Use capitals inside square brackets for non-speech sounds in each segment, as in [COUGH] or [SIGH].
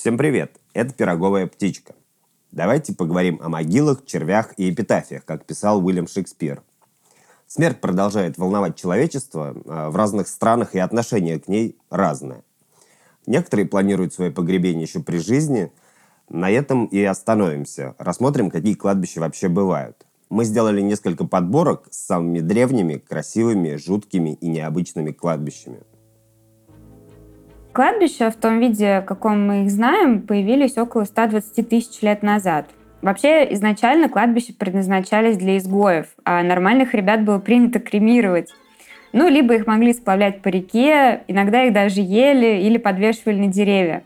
Всем привет! Это «Пироговая птичка». Давайте поговорим о могилах, червях и эпитафиях, как писал Уильям Шекспир. Смерть продолжает волновать человечество а в разных странах, и отношение к ней разное. Некоторые планируют свое погребение еще при жизни. На этом и остановимся. Рассмотрим, какие кладбища вообще бывают. Мы сделали несколько подборок с самыми древними, красивыми, жуткими и необычными кладбищами. Кладбища в том виде, в каком мы их знаем, появились около 120 тысяч лет назад. Вообще, изначально кладбища предназначались для изгоев, а нормальных ребят было принято кремировать. Ну, либо их могли сплавлять по реке, иногда их даже ели или подвешивали на деревья.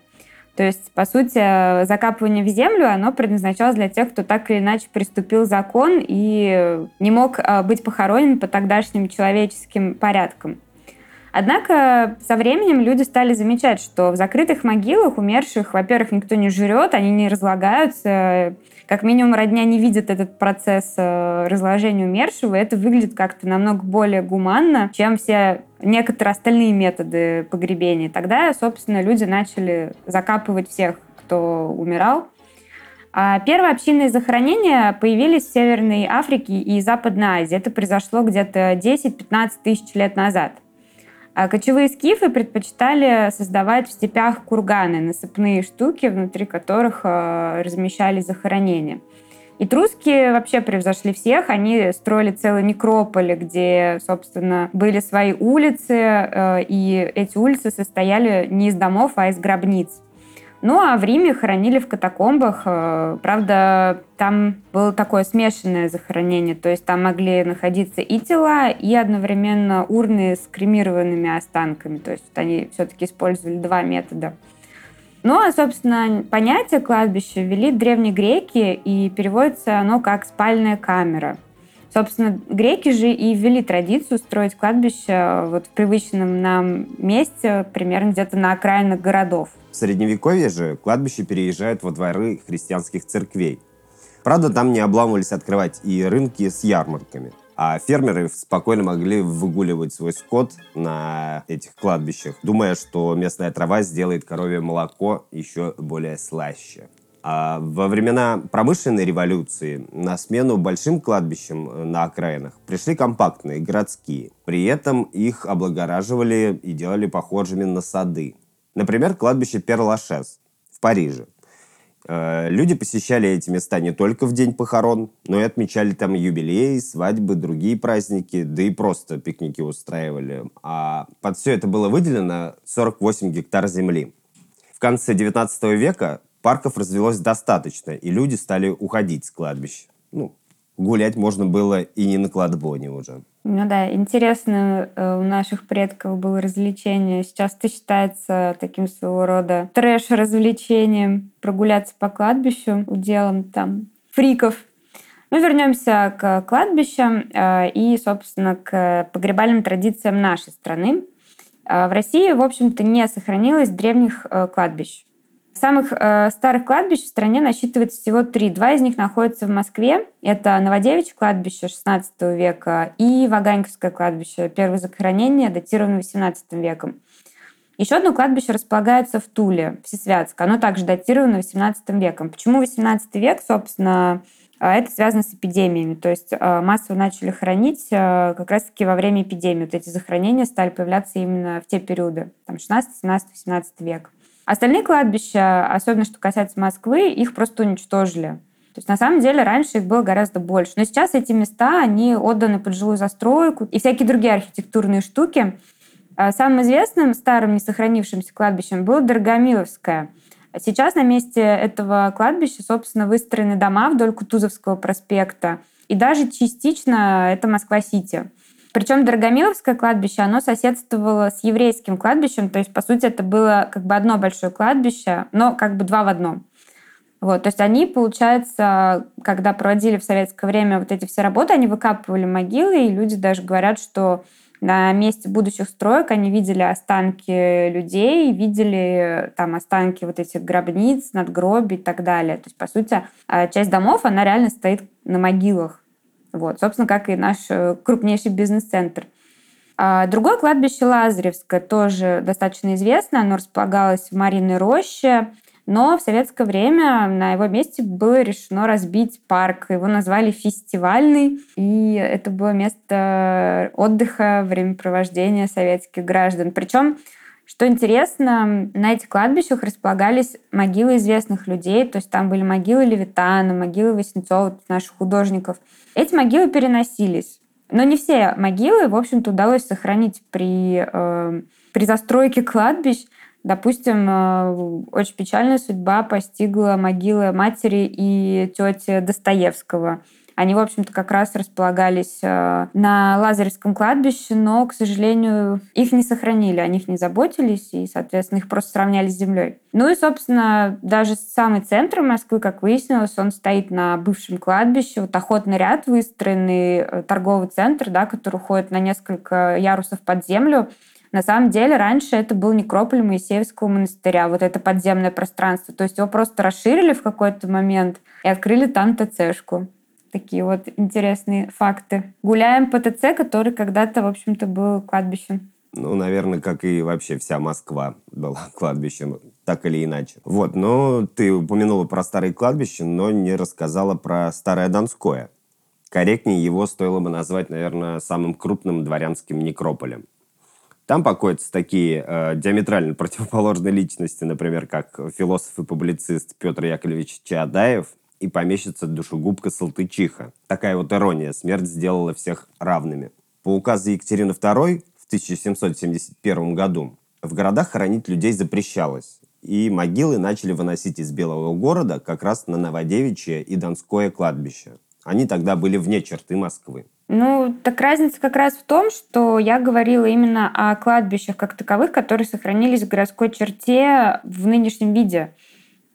То есть, по сути, закапывание в землю, оно предназначалось для тех, кто так или иначе приступил закон и не мог а, быть похоронен по тогдашним человеческим порядкам. Однако со временем люди стали замечать, что в закрытых могилах умерших, во-первых, никто не жрет, они не разлагаются, как минимум родня не видит этот процесс э, разложения умершего, и это выглядит как-то намного более гуманно, чем все некоторые остальные методы погребения. Тогда, собственно, люди начали закапывать всех, кто умирал. А первые общинные захоронения появились в Северной Африке и Западной Азии. Это произошло где-то 10-15 тысяч лет назад. А кочевые скифы предпочитали создавать в степях курганы, насыпные штуки, внутри которых э, размещались захоронения. И трусские вообще превзошли всех. Они строили целые некрополи, где, собственно, были свои улицы, э, и эти улицы состояли не из домов, а из гробниц. Ну, а в Риме хоронили в катакомбах. Э, правда, там было такое смешанное захоронение, то есть там могли находиться и тела, и одновременно урны с кремированными останками. То есть они все-таки использовали два метода. Ну, а, собственно, понятие кладбища ввели древние греки, и переводится оно как «спальная камера». Собственно, греки же и ввели традицию строить кладбище вот в привычном нам месте, примерно где-то на окраинах городов. В Средневековье же кладбище переезжают во дворы христианских церквей. Правда, там не обламывались открывать и рынки с ярмарками. А фермеры спокойно могли выгуливать свой скот на этих кладбищах, думая, что местная трава сделает коровье молоко еще более слаще. А во времена промышленной революции на смену большим кладбищам э, на окраинах пришли компактные, городские. При этом их облагораживали и делали похожими на сады. Например, кладбище Перлашес в Париже. Э, люди посещали эти места не только в день похорон, но и отмечали там юбилеи, свадьбы, другие праздники, да и просто пикники устраивали. А под все это было выделено 48 гектар земли. В конце 19 века парков развелось достаточно, и люди стали уходить с кладбищ. Ну, гулять можно было и не на кладбоне уже. Ну да, интересно, э, у наших предков было развлечение. Сейчас это считается таким своего рода трэш-развлечением. Прогуляться по кладбищу уделом там фриков. Мы вернемся к кладбищам э, и, собственно, к погребальным традициям нашей страны. Э, в России, в общем-то, не сохранилось древних кладбищ. Самых э, старых кладбищ в стране насчитывается всего три. Два из них находятся в Москве. Это Новодевичье кладбище XVI века и Ваганьковское кладбище. Первое захоронение датировано XVIII веком. Еще одно кладбище располагается в Туле, Всесвятск. Оно также датировано XVIII веком. Почему XVIII век, собственно, э, это связано с эпидемиями. То есть э, массово начали хоронить э, как раз-таки во время эпидемии. Вот эти захоронения стали появляться именно в те периоды, там 16, 17, 18 век. Остальные кладбища, особенно что касается Москвы, их просто уничтожили. То есть на самом деле раньше их было гораздо больше. Но сейчас эти места, они отданы под жилую застройку и всякие другие архитектурные штуки. А самым известным старым несохранившимся кладбищем было Дорогомиловское. Сейчас на месте этого кладбища, собственно, выстроены дома вдоль Кутузовского проспекта. И даже частично это Москва-Сити. Причем Дорогомиловское кладбище, оно соседствовало с еврейским кладбищем, то есть, по сути, это было как бы одно большое кладбище, но как бы два в одном. Вот, то есть они, получается, когда проводили в советское время вот эти все работы, они выкапывали могилы, и люди даже говорят, что на месте будущих строек они видели останки людей, видели там останки вот этих гробниц, надгробий и так далее. То есть, по сути, а, часть домов, она реально стоит на могилах. Вот, собственно, как и наш э, крупнейший бизнес-центр. А другое кладбище Лазаревское тоже достаточно известно. Оно располагалось в Мариной роще. Но в советское время на его месте было решено разбить парк. Его назвали фестивальный. И это было место отдыха, времяпровождения советских граждан. Причем что интересно, на этих кладбищах располагались могилы известных людей, то есть там были могилы Левитана, могилы Васнецова, наших художников. Эти могилы переносились. Но не все могилы, в общем-то, удалось сохранить при, э, при застройке кладбищ. Допустим, э, очень печальная судьба постигла могилы матери и тети Достоевского. Они, в общем-то, как раз располагались э, на Лазаревском кладбище, но, к сожалению, их не сохранили, о них не заботились, и, соответственно, их просто сравняли с землей. Ну и, собственно, даже самый центр Москвы, как выяснилось, он стоит на бывшем кладбище. Вот охотный ряд выстроенный, э, торговый центр, да, который уходит на несколько ярусов под землю. На самом деле раньше это был некрополь Моисеевского монастыря, вот это подземное пространство. То есть его просто расширили в какой-то момент и открыли там ТЦшку. Такие вот интересные факты. Гуляем по ТЦ, который когда-то, в общем-то, был кладбищем. Ну, наверное, как и вообще вся Москва была [LAUGHS] кладбищем, так или иначе. Вот, но ты упомянула про старые кладбища, но не рассказала про Старое Донское. Корректнее его стоило бы назвать, наверное, самым крупным дворянским некрополем. Там покоятся такие э, диаметрально противоположные личности, например, как философ и публицист Петр Яковлевич Чаадаев и помещица душегубка Салтычиха. Такая вот ирония. Смерть сделала всех равными. По указу Екатерины II в 1771 году в городах хоронить людей запрещалось, и могилы начали выносить из Белого города как раз на Новодевичье и Донское кладбище. Они тогда были вне черты Москвы. Ну, так разница как раз в том, что я говорила именно о кладбищах как таковых, которые сохранились в городской черте в нынешнем виде.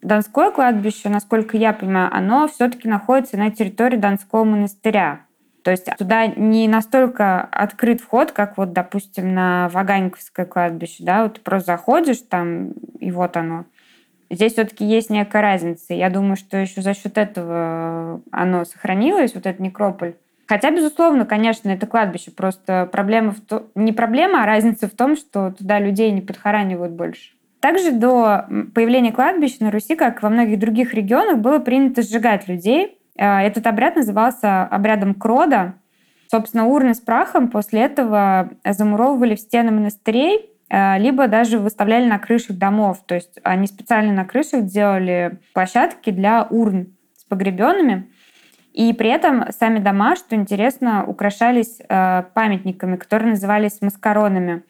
Донское кладбище, насколько я понимаю, оно все-таки находится на территории Донского монастыря. То есть туда не настолько открыт вход, как вот, допустим, на Ваганьковское кладбище, да, вот ты просто заходишь там, и вот оно. Здесь все-таки есть некая разница. Я думаю, что еще за счет этого оно сохранилось, вот этот некрополь. Хотя, безусловно, конечно, это кладбище. Просто проблема в том... Не проблема, а разница в том, что туда людей не подхоранивают больше. Также до появления кладбищ на Руси, как во многих других регионах, было принято сжигать людей. А, этот обряд назывался обрядом крода. Собственно, урны с прахом после этого замуровывали в стены монастырей, а, либо даже выставляли на крышах домов. То есть они специально на крышах делали площадки для урн с погребенными. И при этом сами дома, что интересно, украшались э, памятниками, которые назывались маскаронами.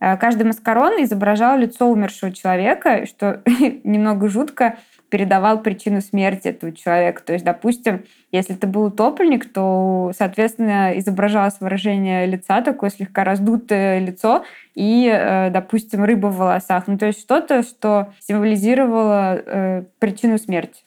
Э, каждый маскарон изображал лицо умершего человека, что [LAUGHS] немного жутко передавал причину смерти этого человека. То есть, допустим, если ты был утопленник, то, соответственно, изображалось выражение лица, такое слегка раздутое лицо и, э, допустим, рыба в волосах. Ну, то есть что-то, что символизировало причину смерти.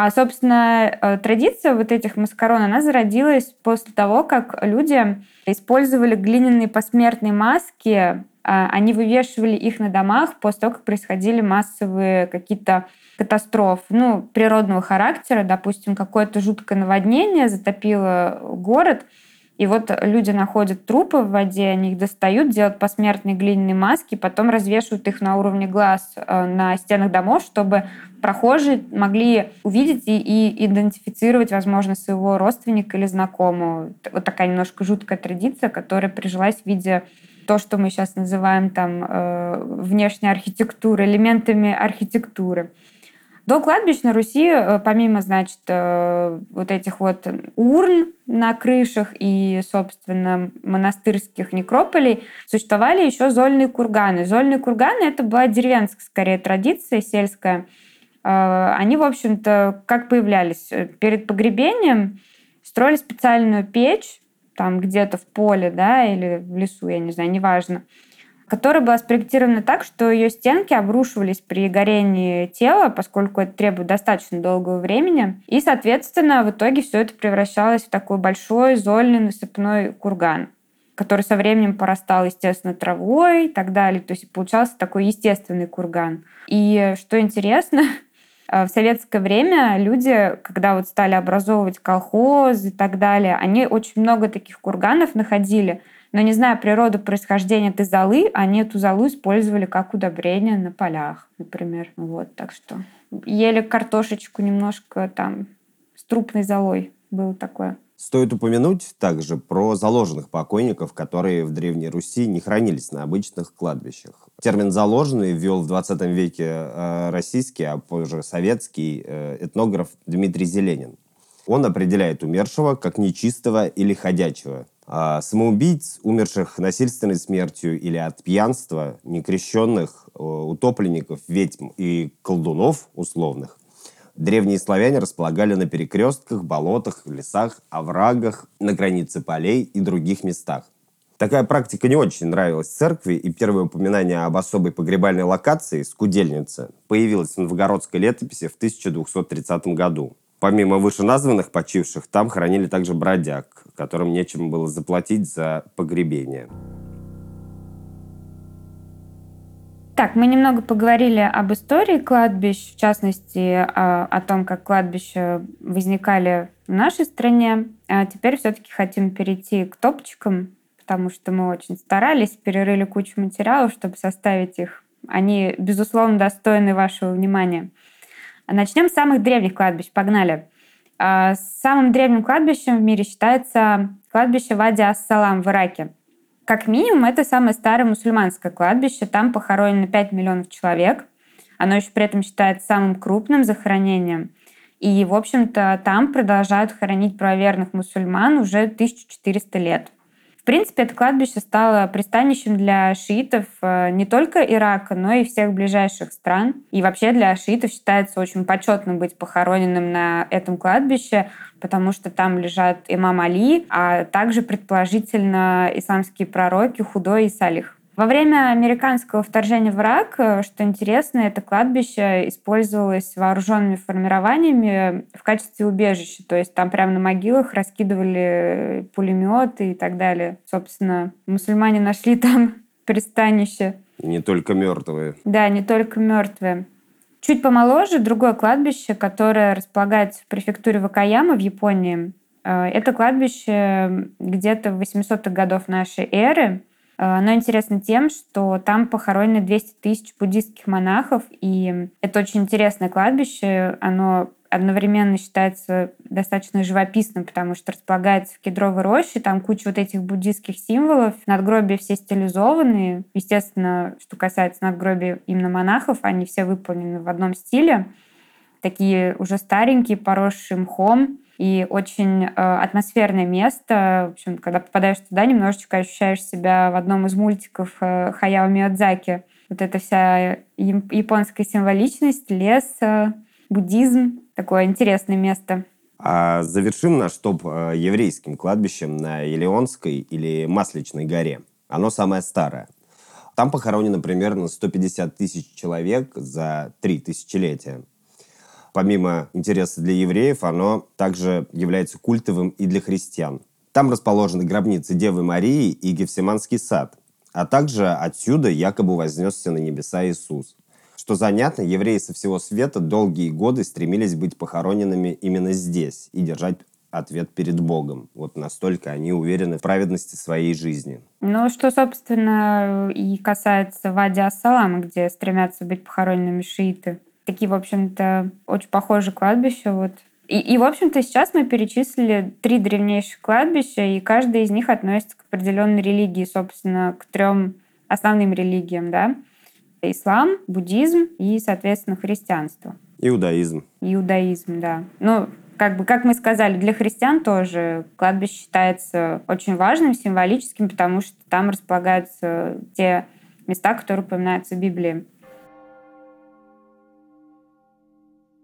А, собственно, э, традиция вот этих маскарон, она зародилась после того, как люди использовали глиняные посмертные маски, а, они вывешивали их на домах после того, как происходили массовые какие-то катастрофы, ну, природного характера, допустим, какое-то жуткое наводнение затопило город – и вот люди находят трупы в воде, они их достают, делают посмертные глиняные маски, потом развешивают их на уровне глаз э, на стенах домов, чтобы прохожие могли увидеть и, и идентифицировать, возможно, своего родственника или знакомого. Вот такая немножко жуткая традиция, которая прижилась в виде то, что мы сейчас называем там э, внешней архитектурой, элементами архитектуры. До кладбищ на Руси, э, помимо, значит, э, вот этих вот урн на крышах и, собственно, монастырских некрополей, существовали еще зольные курганы. Зольные курганы — это была деревенская, скорее, традиция сельская. Э, они, в общем-то, как появлялись? Перед погребением строили специальную печь, там где-то в поле, да, или в лесу, я не знаю, неважно которая была спроектирована так, что ее стенки обрушивались при горении тела, поскольку это требует достаточно долгого времени. И, соответственно, в итоге все это превращалось в такой большой зольный насыпной курган который со временем порастал, естественно, травой и так далее. То есть получался такой естественный курган. И что интересно, [LAUGHS] в советское время люди, когда вот стали образовывать колхозы и так далее, они очень много таких курганов находили, Но не зная природу происхождения этой золы, они эту золу использовали как удобрение на полях, например. Вот, так что ели картошечку немножко там с трупной золой. Было такое. Стоит упомянуть также про заложенных покойников, которые в Древней Руси не хранились на обычных кладбищах. Термин «заложенный» ввел в 20 веке э, российский, а позже советский э, этнограф Дмитрий Зеленин. Он определяет умершего как нечистого или ходячего. А самоубийц, умерших насильственной смертью или от пьянства, некрещенных, э, утопленников, ведьм и колдунов условных, древние славяне располагали на перекрестках, болотах, лесах, оврагах, на границе полей и других местах. Такая практика не очень нравилась церкви, и первое упоминание об особой погребальной локации, скудельнице, появилось в новгородской летописи в 1230 году. Помимо вышеназванных почивших, там хоронили также бродяг, которым нечем было заплатить за погребение. Так, мы немного поговорили об истории кладбищ, в частности, о том, как кладбища возникали в нашей стране. А теперь все-таки хотим перейти к топчикам, потому что мы очень старались, перерыли кучу материалов, чтобы составить их. Они, безусловно, достойны вашего внимания. Начнем с самых древних кладбищ. Погнали. А, самым древним кладбищем в мире считается кладбище Вади Ас-Салам в Ираке. Как минимум, это самое старое мусульманское кладбище. Там похоронено 5 миллионов человек. Оно еще при этом считается самым крупным захоронением. И, в общем-то, там продолжают хоронить правоверных мусульман уже 1400 лет принципе, это кладбище стало пристанищем для шиитов э, не только Ирака, но и всех ближайших стран. И вообще для шиитов считается очень почетным быть похороненным на этом кладбище, потому что там лежат имам Али, а также, предположительно, исламские пророки Худой и Салих. Во время американского вторжения в Ирак, э, что интересно, это кладбище использовалось вооруженными формированиями в качестве убежища. То есть там прямо на могилах раскидывали пулеметы и так далее. Собственно, мусульмане нашли [LAUGHS] там пристанище. Не только мертвые. Да, не только мертвые. Чуть помоложе другое кладбище, которое располагается в префектуре Вакаяма в Японии. Э, это кладбище где-то в 800-х годов нашей эры. Э, оно интересно тем, что там похоронены 200 тысяч буддийских монахов, и это очень интересное кладбище. Оно одновременно считается достаточно живописным, потому что располагается в кедровой роще, там куча вот этих буддийских символов, надгробия все стилизованные. Естественно, что касается надгробий именно монахов, они все выполнены в одном стиле. Такие уже старенькие, поросшие мхом. И очень э, атмосферное место. В общем, когда попадаешь туда, немножечко ощущаешь себя в одном из мультиков э, Хаяо Миядзаки. Вот эта вся японская символичность, лес, э, буддизм. Такое интересное место. А завершим наш топ э, еврейским кладбищем на Елеонской или Масличной горе. Оно самое старое. Там похоронено примерно 150 тысяч человек за три тысячелетия помимо интереса для евреев, оно также является культовым и для христиан. Там расположены гробницы Девы Марии и Гефсиманский сад, а также отсюда якобы вознесся на небеса Иисус. Что занятно, евреи со всего света долгие годы стремились быть похороненными именно здесь и держать ответ перед Богом. Вот настолько они уверены в праведности своей жизни. Ну, что, собственно, и касается Вади Ассалама, где стремятся быть похороненными шииты такие, в общем-то, очень похожие кладбища. Вот. И, и, в общем-то, сейчас мы перечислили три древнейших кладбища, и каждое из них относится к определенной религии, собственно, к трем основным религиям, да. Ислам, буддизм и, соответственно, христианство. Иудаизм. Иудаизм, да. Ну, как бы, как мы сказали, для христиан тоже кладбище считается очень важным, символическим, потому что там располагаются те места, которые упоминаются в Библии.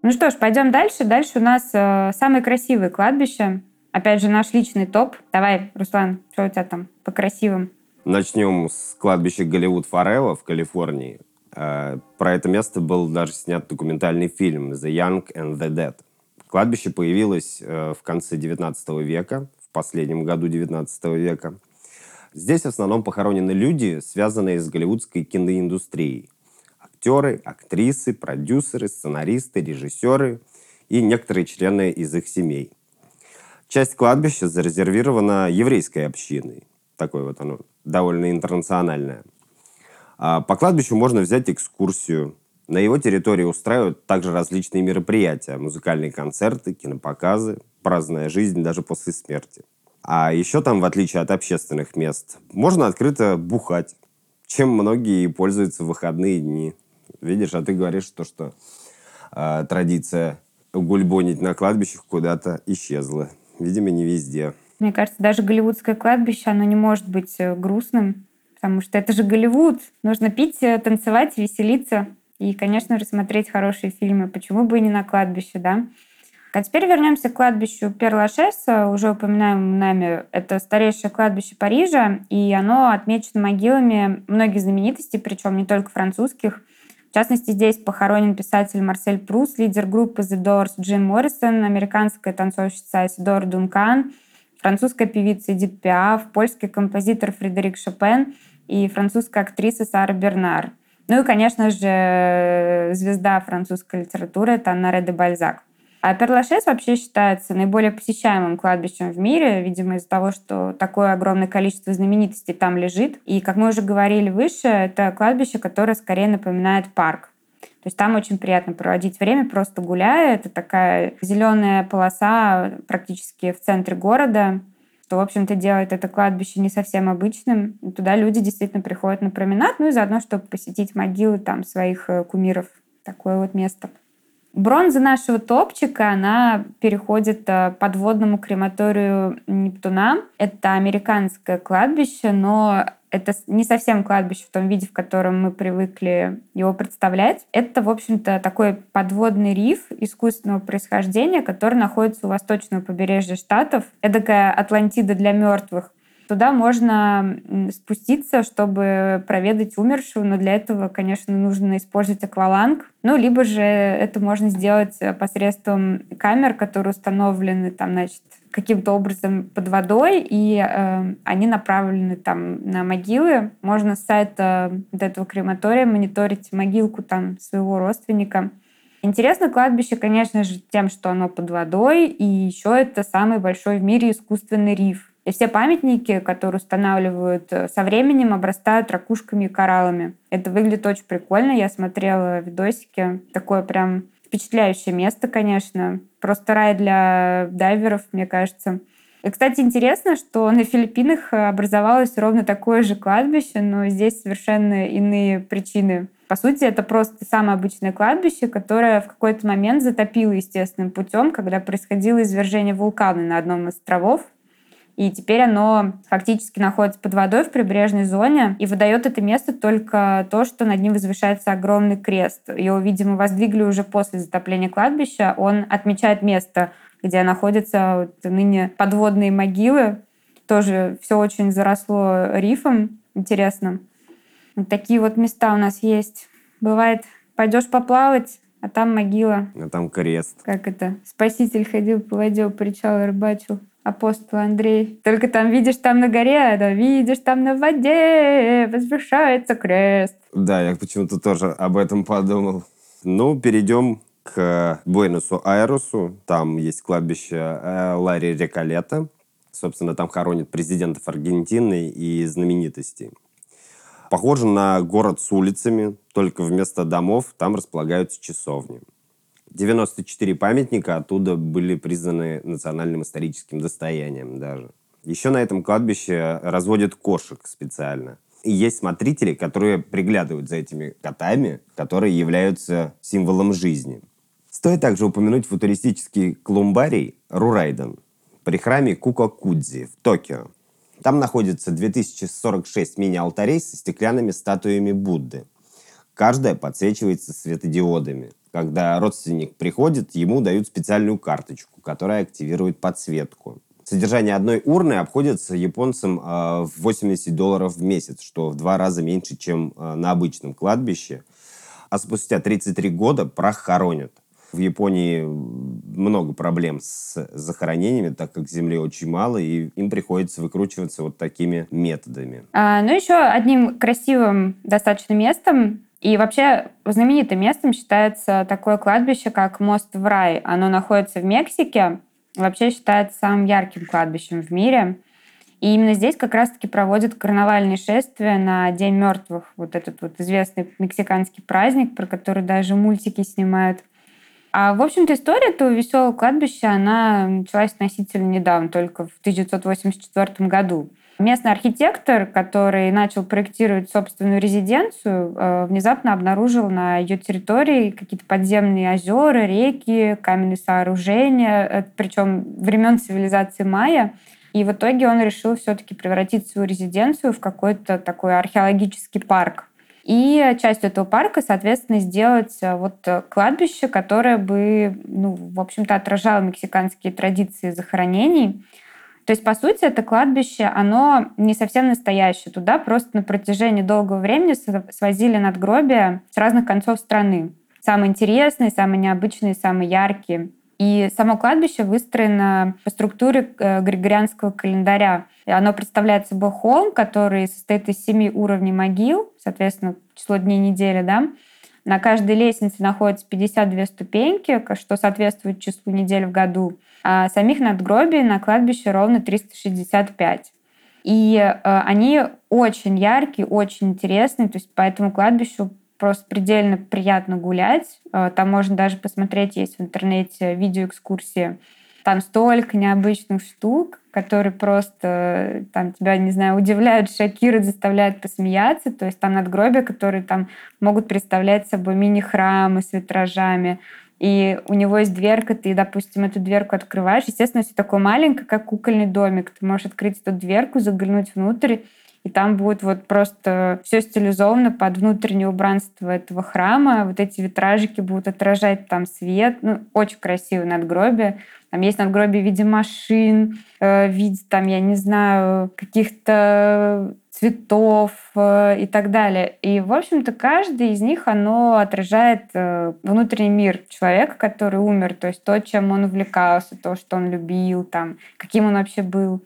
Ну что ж, пойдем дальше. Дальше у нас э, самые красивые кладбища. Опять же, наш личный топ. Давай, Руслан, что у тебя там по красивым? Начнем с кладбища Голливуд Форева в Калифорнии. Э, про это место был даже снят документальный фильм «The Young and the Dead». Кладбище появилось э, в конце XIX века, в последнем году XIX века. Здесь в основном похоронены люди, связанные с голливудской киноиндустрией актеры, актрисы, продюсеры, сценаристы, режиссеры и некоторые члены из их семей. Часть кладбища зарезервирована еврейской общиной. такое вот оно довольно интернациональное. А по кладбищу можно взять экскурсию. На его территории устраивают также различные мероприятия, музыкальные концерты, кинопоказы, праздная жизнь даже после смерти. А еще там, в отличие от общественных мест, можно открыто бухать, чем многие пользуются в выходные дни. Видишь, а ты говоришь, то, что э, традиция гульбонить на кладбищах куда-то исчезла. Видимо, не везде. Мне кажется, даже голливудское кладбище, оно не может быть э, грустным, потому что это же Голливуд. Нужно пить, э, танцевать, веселиться и, конечно же, смотреть хорошие фильмы. Почему бы и не на кладбище, да? А теперь вернемся к кладбищу Пер-Лашеса, уже упоминаем нами. Это старейшее кладбище Парижа, и оно отмечено могилами многих знаменитостей, причем не только французских. В частности, здесь похоронен писатель Марсель Прус, лидер группы The Doors Джим Моррисон, американская танцовщица Сидор Дункан, французская певица Эдит Пиаф, польский композитор Фредерик Шопен и французская актриса Сара Бернар. Ну и, конечно же, звезда французской литературы — это Анна Реде Бальзак. А Перлашес вообще считается наиболее посещаемым кладбищем в мире, видимо, из-за того, что такое огромное количество знаменитостей там лежит. И, как мы уже говорили выше, это кладбище, которое скорее напоминает парк. То есть там очень приятно проводить время, просто гуляя. Это такая зеленая полоса практически в центре города, что, в общем-то, делает это кладбище не совсем обычным. И туда люди действительно приходят на променад, ну и заодно, чтобы посетить могилы там своих э, кумиров. Такое вот место. Бронза нашего топчика, она переходит э, подводному крематорию Нептуна. Это американское кладбище, но это не совсем кладбище в том виде, в котором мы привыкли его представлять. Это, в общем-то, такой подводный риф искусственного происхождения, который находится у восточного побережья Штатов. Эдакая Атлантида для мертвых. Туда можно спуститься, чтобы проведать умершего, но для этого, конечно, нужно использовать акваланг. Ну, либо же это можно сделать посредством камер, которые установлены там, значит, каким-то образом под водой, и э, они направлены там на могилы. Можно с сайта вот этого крематория мониторить могилку там своего родственника. Интересно кладбище, конечно же, тем, что оно под водой, и еще это самый большой в мире искусственный риф. И все памятники, которые устанавливают э, со временем, обрастают ракушками и кораллами. Это выглядит очень прикольно. Я смотрела видосики. Такое прям впечатляющее место, конечно. Просто рай для дайверов, мне кажется. И, кстати, интересно, что на Филиппинах образовалось ровно такое же кладбище, но здесь совершенно иные причины. По сути, это просто самое обычное кладбище, которое в какой-то момент затопило естественным путем, когда происходило извержение вулкана на одном из островов. И теперь оно фактически находится под водой в прибрежной зоне и выдает это место только то, что над ним возвышается огромный крест. Его, видимо, воздвигли уже после затопления кладбища. Он отмечает место, где находятся вот ныне подводные могилы. Тоже все очень заросло рифом. Интересно. Вот такие вот места у нас есть. Бывает, пойдешь поплавать, а там могила. А там крест. Как это? Спаситель ходил по воде, причал рыбачил апостол Андрей. Только там видишь там на горе, да, видишь там на воде возвышается крест. Да, я почему-то тоже об этом подумал. Ну, перейдем к Буэносу-Айресу. Там есть кладбище э, Ларри Рекалета. Собственно, там хоронят президентов Аргентины и знаменитостей. Похоже на город с улицами, только вместо домов там располагаются часовни. 94 памятника оттуда были признаны национальным историческим достоянием даже. Еще на этом кладбище разводят кошек специально. И есть смотрители, которые приглядывают за этими котами, которые являются символом жизни. Стоит также упомянуть футуристический клумбарий Рурайден при храме Кукакудзи в Токио. Там находится 2046 мини-алтарей со стеклянными статуями Будды. Каждая подсвечивается светодиодами – когда родственник приходит, ему дают специальную карточку, которая активирует подсветку. Содержание одной урны обходится японцам э, в 80 долларов в месяц, что в два раза меньше, чем э, на обычном кладбище. А спустя 33 года прах хоронят. В Японии много проблем с захоронениями, так как земли очень мало, и им приходится выкручиваться вот такими методами. А, ну, еще одним красивым достаточно местом и вообще знаменитым местом считается такое кладбище, как Мост в рай. Оно находится в Мексике. Вообще считается самым ярким кладбищем в мире. И именно здесь как раз-таки проводят карнавальные шествия на День мертвых. Вот этот вот известный мексиканский праздник, про который даже мультики снимают. А, в общем-то, история этого веселого кладбища, она началась относительно недавно, только в 1984 году. Местный архитектор, который начал проектировать собственную резиденцию, э, внезапно обнаружил на ее территории какие-то подземные озера, реки, каменные сооружения, э, причем времен цивилизации майя. И в итоге он решил все-таки превратить свою резиденцию в какой-то такой археологический парк. И частью этого парка, соответственно, сделать э, вот кладбище, которое бы, ну, в общем-то, отражало мексиканские традиции захоронений. То есть, по сути, это кладбище, оно не совсем настоящее. Туда просто на протяжении долгого времени свозили надгробия с разных концов страны. Самые интересные, самые необычные, самые яркие. И само кладбище выстроено по структуре э, григорианского календаря. И оно представляет собой холм, который состоит из семи уровней могил, соответственно, число дней недели, да. На каждой лестнице находится 52 ступеньки, что соответствует числу недель в году а самих надгробий на кладбище ровно 365. И э, они очень яркие, очень интересные, то есть по этому кладбищу просто предельно приятно гулять. Э, там можно даже посмотреть, есть в интернете видеоэкскурсии. Там столько необычных штук, которые просто там тебя, не знаю, удивляют, шокируют, заставляют посмеяться. То есть там надгробия, которые там могут представлять собой мини-храмы с витражами, и у него есть дверка, ты, допустим, эту дверку открываешь. Естественно, все такое маленькое, как кукольный домик. Ты можешь открыть эту дверку, заглянуть внутрь, и там будет вот просто все стилизовано под внутреннее убранство этого храма. Вот эти витражики будут отражать там свет. Ну, очень красивое надгробие. Там есть надгробие в виде машин, э, в виде, там, я не знаю, каких-то цветов э, и так далее. И, в общем-то, каждый из них, оно отражает э, внутренний мир человека, который умер, то есть то, чем он увлекался, то, что он любил, там, каким он вообще был.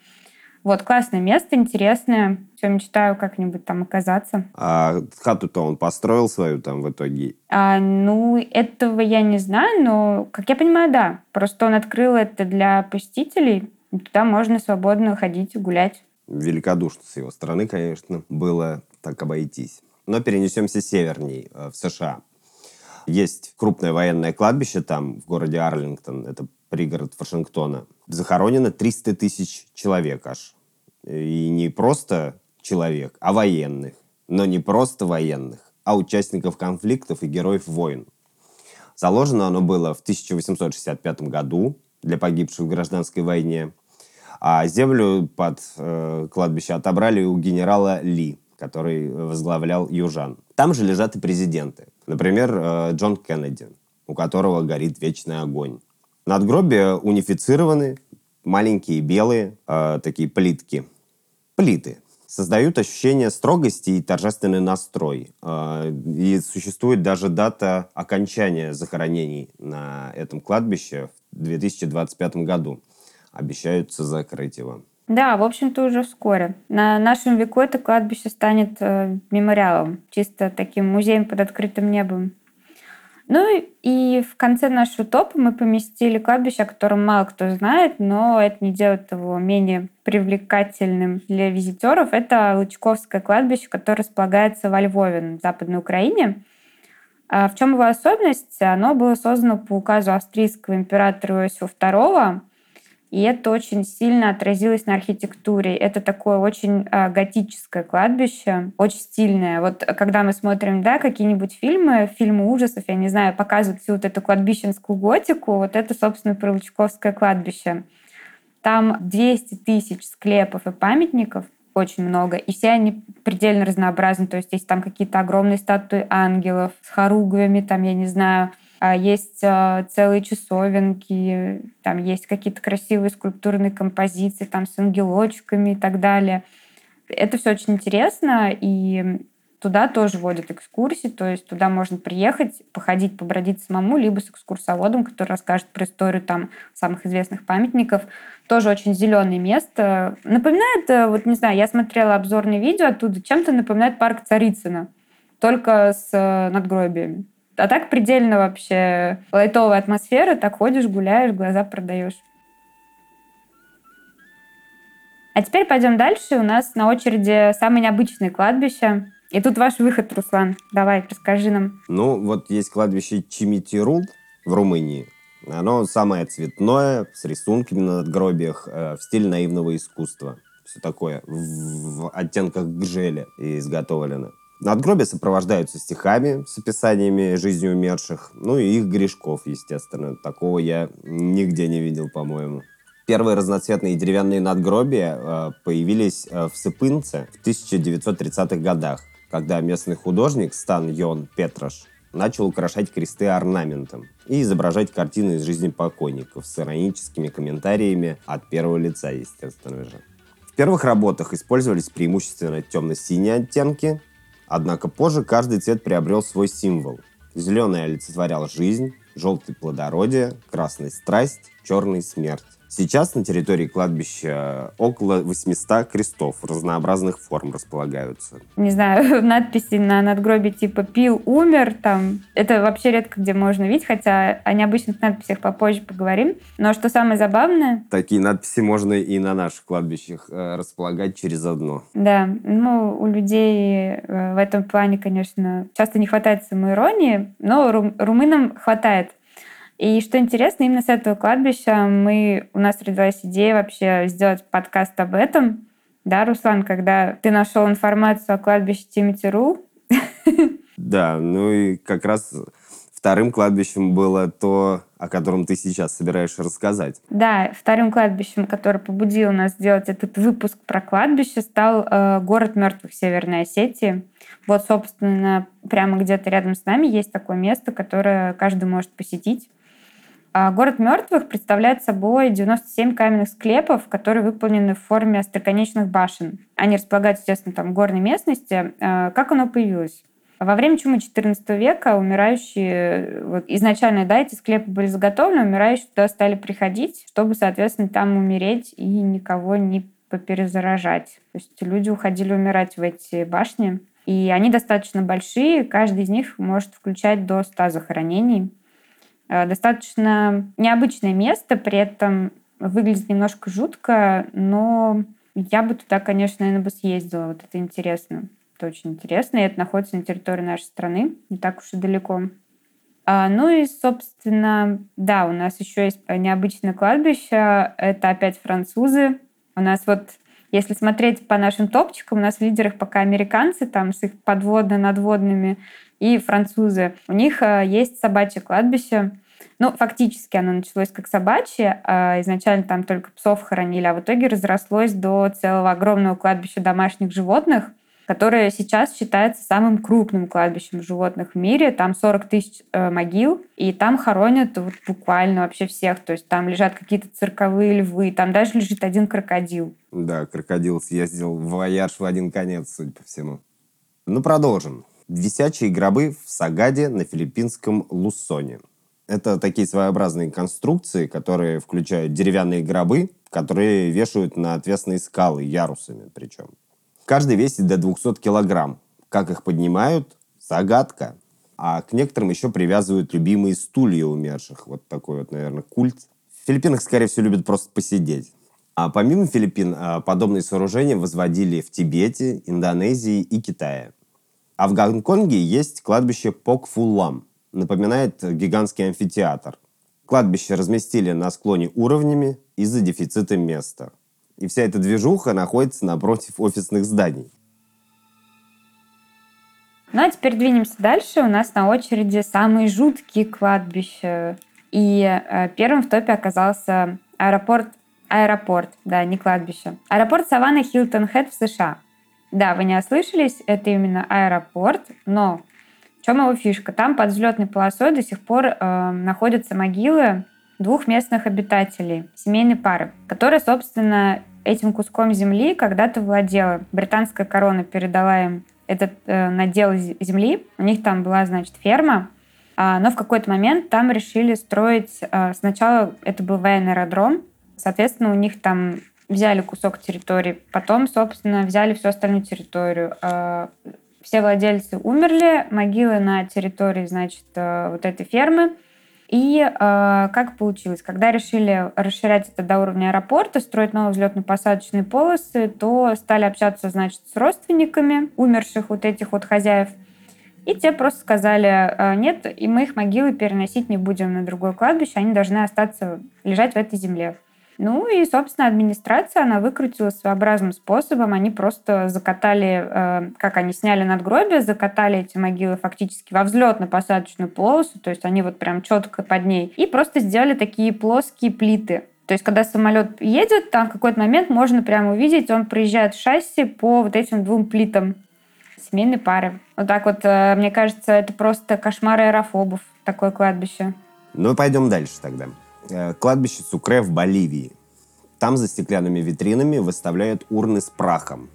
Вот, классное место, интересное. Все, мечтаю как-нибудь там оказаться. А хату-то он построил свою там в итоге? А, ну, этого я не знаю, но, как я понимаю, да. Просто он открыл это для посетителей. Туда можно свободно ходить и гулять великодушно с его стороны, конечно, было так обойтись. Но перенесемся северней, э, в США. Есть крупное военное кладбище там, в городе Арлингтон, это пригород Вашингтона. Захоронено 300 тысяч человек аж. И не просто человек, а военных. Но не просто военных, а участников конфликтов и героев войн. Заложено оно было в 1865 году для погибших в гражданской войне – а землю под э, кладбище отобрали у генерала Ли, который возглавлял Южан. Там же лежат и президенты. Например, э, Джон Кеннеди, у которого горит вечный огонь. Надгробия унифицированы, маленькие белые, э, такие плитки. Плиты создают ощущение строгости и торжественный настрой. Э, и существует даже дата окончания захоронений на этом кладбище в 2025 году обещаются закрыть его. Да, в общем-то, уже вскоре. На нашем веку это кладбище станет э, мемориалом, чисто таким музеем под открытым небом. Ну и в конце нашего топа мы поместили кладбище, о котором мало кто знает, но это не делает его менее привлекательным для визитеров. Это Лучковское кладбище, которое располагается во Львове, в Западной Украине. А в чем его особенность? Оно было создано по указу австрийского императора Иосифа II и это очень сильно отразилось на архитектуре. Это такое очень э, готическое кладбище, очень стильное. Вот когда мы смотрим да, какие-нибудь фильмы, фильмы ужасов, я не знаю, показывают всю вот эту кладбищенскую готику, вот это, собственно, Пролучковское кладбище. Там 200 тысяч склепов и памятников, очень много, и все они предельно разнообразны. То есть есть там какие-то огромные статуи ангелов с хоругвями, там, я не знаю, а есть а, целые часовенки, там есть какие-то красивые скульптурные композиции там с ангелочками и так далее. Это все очень интересно, и туда тоже водят экскурсии, то есть туда можно приехать, походить, побродить самому, либо с экскурсоводом, который расскажет про историю там самых известных памятников. Тоже очень зеленое место. Напоминает, э, вот не знаю, я смотрела обзорное видео оттуда, чем-то напоминает парк Царицына, только с э, надгробиями. А так предельно вообще лайтовая атмосфера, так ходишь, гуляешь, глаза продаешь. А теперь пойдем дальше. У нас на очереди самые необычные кладбища. И тут ваш выход, Руслан. Давай, расскажи нам. Ну, вот есть кладбище Чимитирул в Румынии. Оно самое цветное, с рисунками на надгробиях, э, в стиле наивного искусства. Все такое в, в оттенках гжели изготовлено. Надгробия сопровождаются стихами с описаниями жизни умерших, ну и их грешков, естественно. Такого я нигде не видел, по-моему. Первые разноцветные деревянные надгробия э, появились э, в Сыпынце в 1930-х годах, когда местный художник Стан Йон Петрош начал украшать кресты орнаментом и изображать картины из жизни покойников с ироническими комментариями от первого лица, естественно же. В первых работах использовались преимущественно темно-синие оттенки, однако позже каждый цвет приобрел свой символ. Зеленый олицетворял жизнь, желтый – плодородие, красный – страсть, черный – смерть. Сейчас на территории кладбища около 800 крестов разнообразных форм располагаются. Не знаю, [LAUGHS] надписи на надгробии типа «пил, умер», там, это вообще редко где можно видеть, хотя о необычных надписях попозже поговорим. Но что самое забавное... Такие надписи можно и на наших кладбищах э, располагать через одно. Да, ну, у людей э, в этом плане, конечно, часто не хватает самоиронии, но рум румынам хватает. И что интересно, именно с этого кладбища мы, у нас родилась идея вообще сделать подкаст об этом. Да, Руслан, когда ты нашел информацию о кладбище Тимити.ру? Да, ну и как раз вторым кладбищем было то, о котором ты сейчас собираешься рассказать. Да, вторым кладбищем, которое побудило нас сделать этот выпуск про кладбище, стал э, город мертвых Северной Осетии. Вот, собственно, прямо где-то рядом с нами есть такое место, которое каждый может посетить. А город мертвых представляет собой 97 каменных склепов, которые выполнены в форме остроконечных башен. Они располагаются, естественно, там в горной местности. А как оно появилось? Во время чумы XIV века умирающие, вот изначально, да, эти склепы были заготовлены, умирающие туда стали приходить, чтобы, соответственно, там умереть и никого не поперезаражать. То есть люди уходили умирать в эти башни. И они достаточно большие, каждый из них может включать до 100 захоронений. Э, достаточно необычное место, при этом выглядит немножко жутко, но я бы туда, конечно, наверное, бы съездила. Вот это интересно. Это очень интересно. И это находится на территории нашей страны, не так уж и далеко. А, ну и, собственно, да, у нас еще есть необычное кладбище. Это опять французы. У нас вот, если смотреть по нашим топчикам, у нас в лидерах пока американцы, там с их подводно-надводными и французы. У них э, есть собачье кладбище. Ну, фактически оно началось как собачье, а изначально там только псов хоронили, а в итоге разрослось до целого огромного кладбища домашних животных, которое сейчас считается самым крупным кладбищем животных в мире. Там 40 тысяч э, могил, и там хоронят вот буквально вообще всех. То есть там лежат какие-то цирковые львы, там даже лежит один крокодил. Да, крокодил съездил в вояж в один конец, судя по всему. Ну, продолжим. Висячие гробы в Сагаде на филиппинском Лусоне. Это такие своеобразные конструкции, которые включают деревянные гробы, которые вешают на отвесные скалы, ярусами причем. Каждый весит до 200 килограмм. Как их поднимают? Загадка. А к некоторым еще привязывают любимые стулья умерших. Вот такой вот, наверное, культ. В Филиппинах, скорее всего, любят просто посидеть. А помимо Филиппин, а, подобные сооружения возводили в Тибете, Индонезии и Китае. А в Гонконге есть кладбище Покфулам. Напоминает гигантский амфитеатр. Кладбище разместили на склоне уровнями из-за дефицита места. И вся эта движуха находится напротив офисных зданий. Ну а теперь двинемся дальше. У нас на очереди самые жуткие кладбища. И э, первым в топе оказался аэропорт, аэропорт, да, не кладбище. Аэропорт Саванны Хилтон Хэт в США. Да, вы не ослышались, это именно аэропорт, но в чем его фишка? Там под взлетной полосой до сих пор э, находятся могилы двух местных обитателей, семейной пары, которая, собственно, этим куском земли когда-то владела. Британская корона передала им этот э, надел земли. У них там была, значит, ферма, э, но в какой-то момент там решили строить... Э, сначала это был военный аэродром, соответственно, у них там взяли кусок территории, потом, собственно, взяли всю остальную территорию. А, все владельцы умерли, могилы на территории, значит, э, вот этой фермы И э, как получилось? Когда решили расширять это до уровня аэропорта, строить новые взлетно-посадочные полосы, то стали общаться, значит, с родственниками умерших вот этих вот хозяев. И те просто сказали, «Э, нет, и мы их могилы переносить не будем на другое кладбище, они должны остаться лежать в этой земле. Ну и, собственно, администрация, она выкрутилась своеобразным способом. Они просто закатали, э, как они сняли надгробие, закатали эти могилы фактически во взлетно-посадочную полосу, то есть они вот прям четко под ней, и просто сделали такие плоские плиты. То есть, когда самолет едет, там в какой-то момент можно прямо увидеть, он проезжает шасси по вот этим двум плитам семейной пары. Вот так вот, э, мне кажется, это просто кошмар аэрофобов, такое кладбище. Ну, пойдем дальше тогда. Э, кладбище Сукре в Боливии. Там за стеклянными витринами выставляют урны с прахом.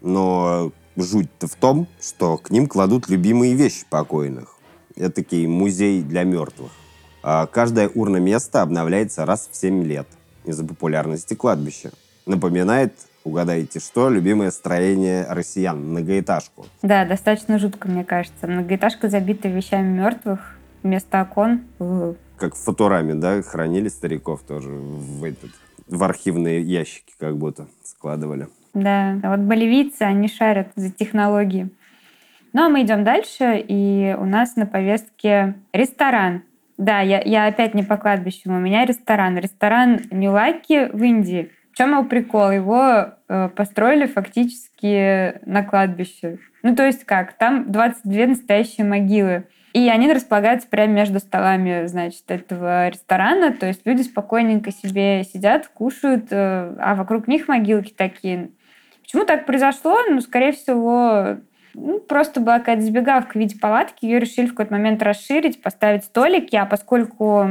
Но жуть-то в том, что к ним кладут любимые вещи покойных. Это такие музей для мертвых. А каждая урна места обновляется раз в 7 лет из-за популярности кладбища. Напоминает, угадайте что, любимое строение россиян, многоэтажку. Да, достаточно жутко, мне кажется. Многоэтажка забита вещами мертвых, вместо окон как в футураме, да, хранили стариков тоже в, этот, в архивные ящики как будто складывали. Да, а вот боливийцы, они шарят за технологии. Ну, а мы идем дальше, и у нас на повестке ресторан. Да, я, я опять не по кладбищу, у меня ресторан. Ресторан Ньюлаки в Индии. В чем его прикол? Его э, построили фактически на кладбище. Ну, то есть как? Там 22 настоящие могилы. И они располагаются прямо между столами, значит, этого ресторана. То есть люди спокойненько себе сидят, кушают, э, а вокруг них могилки такие. Почему так произошло? Ну, скорее всего, ну, просто была какая-то забегавка в виде палатки. Ее решили в какой-то момент расширить, поставить столики. А поскольку